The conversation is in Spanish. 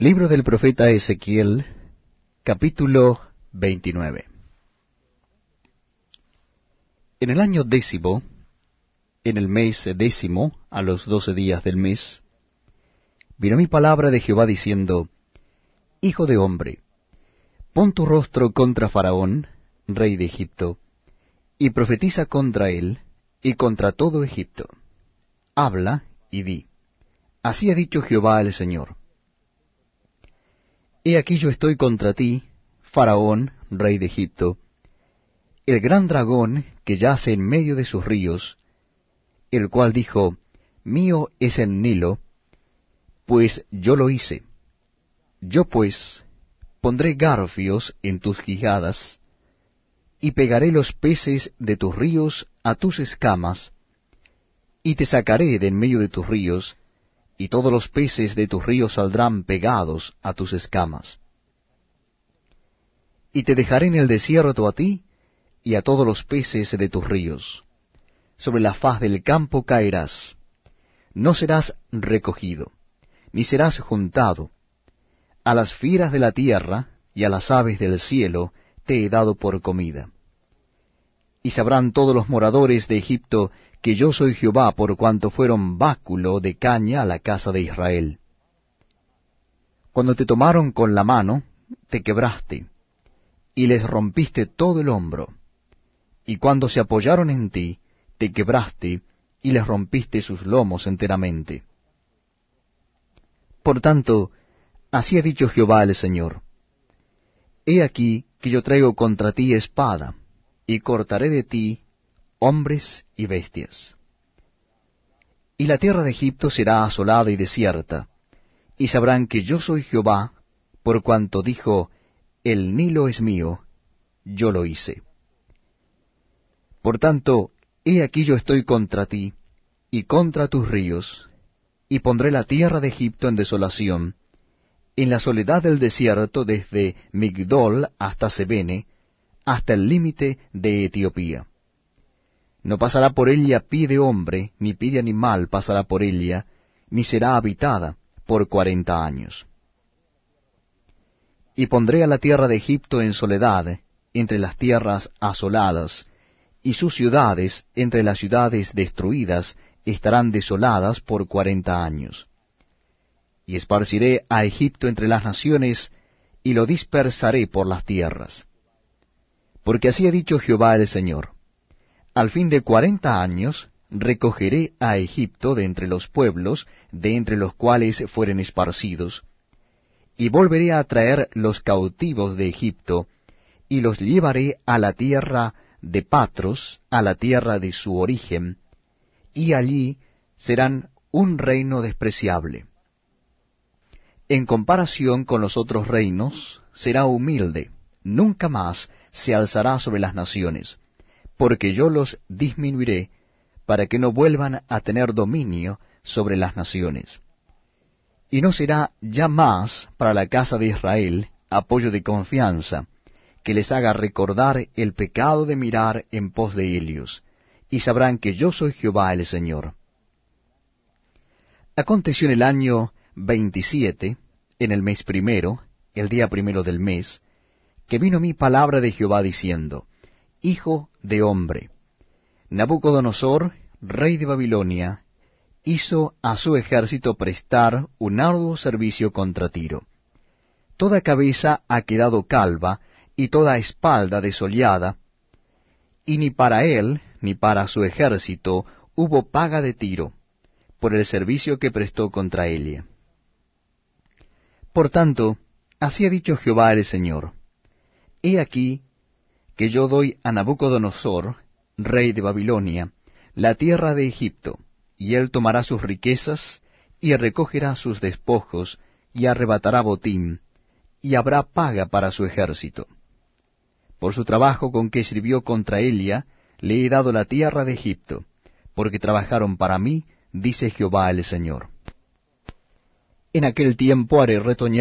Libro del profeta Ezequiel, capítulo 29. En el año décimo, en el mes décimo, a los doce días del mes, vino mi palabra de Jehová diciendo, Hijo de hombre, pon tu rostro contra Faraón, rey de Egipto, y profetiza contra él y contra todo Egipto. Habla y di, Así ha dicho Jehová el Señor He aquí yo estoy contra ti, Faraón, rey de Egipto, el gran dragón que yace en medio de sus ríos, el cual dijo, Mío es el Nilo, pues yo lo hice. Yo pues pondré garfios en tus quijadas, y pegaré los peces de tus ríos a tus escamas, y te sacaré de en medio de tus ríos, y todos los peces de tus ríos saldrán pegados a tus escamas. Y te dejaré en el desierto a ti y a todos los peces de tus ríos. Sobre la faz del campo caerás. No serás recogido, ni serás juntado. A las fieras de la tierra y a las aves del cielo te he dado por comida. Y sabrán todos los moradores de Egipto que yo soy Jehová por cuanto fueron báculo de caña a la casa de Israel. Cuando te tomaron con la mano, te quebraste, y les rompiste todo el hombro. Y cuando se apoyaron en ti, te quebraste, y les rompiste sus lomos enteramente. Por tanto, así ha dicho Jehová el Señor. He aquí que yo traigo contra ti espada, y cortaré de ti hombres y bestias. Y la tierra de Egipto será asolada y desierta, y sabrán que yo soy Jehová, por cuanto dijo, El Nilo es mío, yo lo hice. Por tanto, he aquí yo estoy contra ti, y contra tus ríos, y pondré la tierra de Egipto en desolación, en la soledad del desierto desde Migdol hasta Sebene, hasta el límite de Etiopía no pasará por ella pie de hombre, ni pie de animal pasará por ella, ni será habitada por cuarenta años. Y pondré a la tierra de Egipto en soledad, entre las tierras asoladas, y sus ciudades, entre las ciudades destruidas, estarán desoladas por cuarenta años. Y esparciré a Egipto entre las naciones, y lo dispersaré por las tierras. Porque así ha dicho Jehová el Señor al fin de cuarenta años recogeré a Egipto de entre los pueblos, de entre los cuales fueren esparcidos, y volveré a traer los cautivos de Egipto, y los llevaré a la tierra de Patros, a la tierra de su origen, y allí serán un reino despreciable. En comparación con los otros reinos, será humilde, nunca más se alzará sobre las naciones porque yo los disminuiré, para que no vuelvan a tener dominio sobre las naciones. Y no será ya más para la casa de Israel apoyo de confianza, que les haga recordar el pecado de mirar en pos de ellos, y sabrán que yo soy Jehová el Señor. Aconteció en el año veintisiete, en el mes primero, el día primero del mes, que vino mi palabra de Jehová diciendo, hijo de hombre. Nabucodonosor, rey de Babilonia, hizo a su ejército prestar un arduo servicio contra Tiro. Toda cabeza ha quedado calva y toda espalda desollada, y ni para él ni para su ejército hubo paga de Tiro, por el servicio que prestó contra Elia. Por tanto, así ha dicho Jehová el Señor, He aquí que yo doy a Nabucodonosor, rey de Babilonia, la tierra de Egipto, y él tomará sus riquezas, y recogerá sus despojos, y arrebatará botín, y habrá paga para su ejército. Por su trabajo con que sirvió contra Elia, le he dado la tierra de Egipto, porque trabajaron para mí, dice Jehová el Señor. En aquel tiempo haré retoñar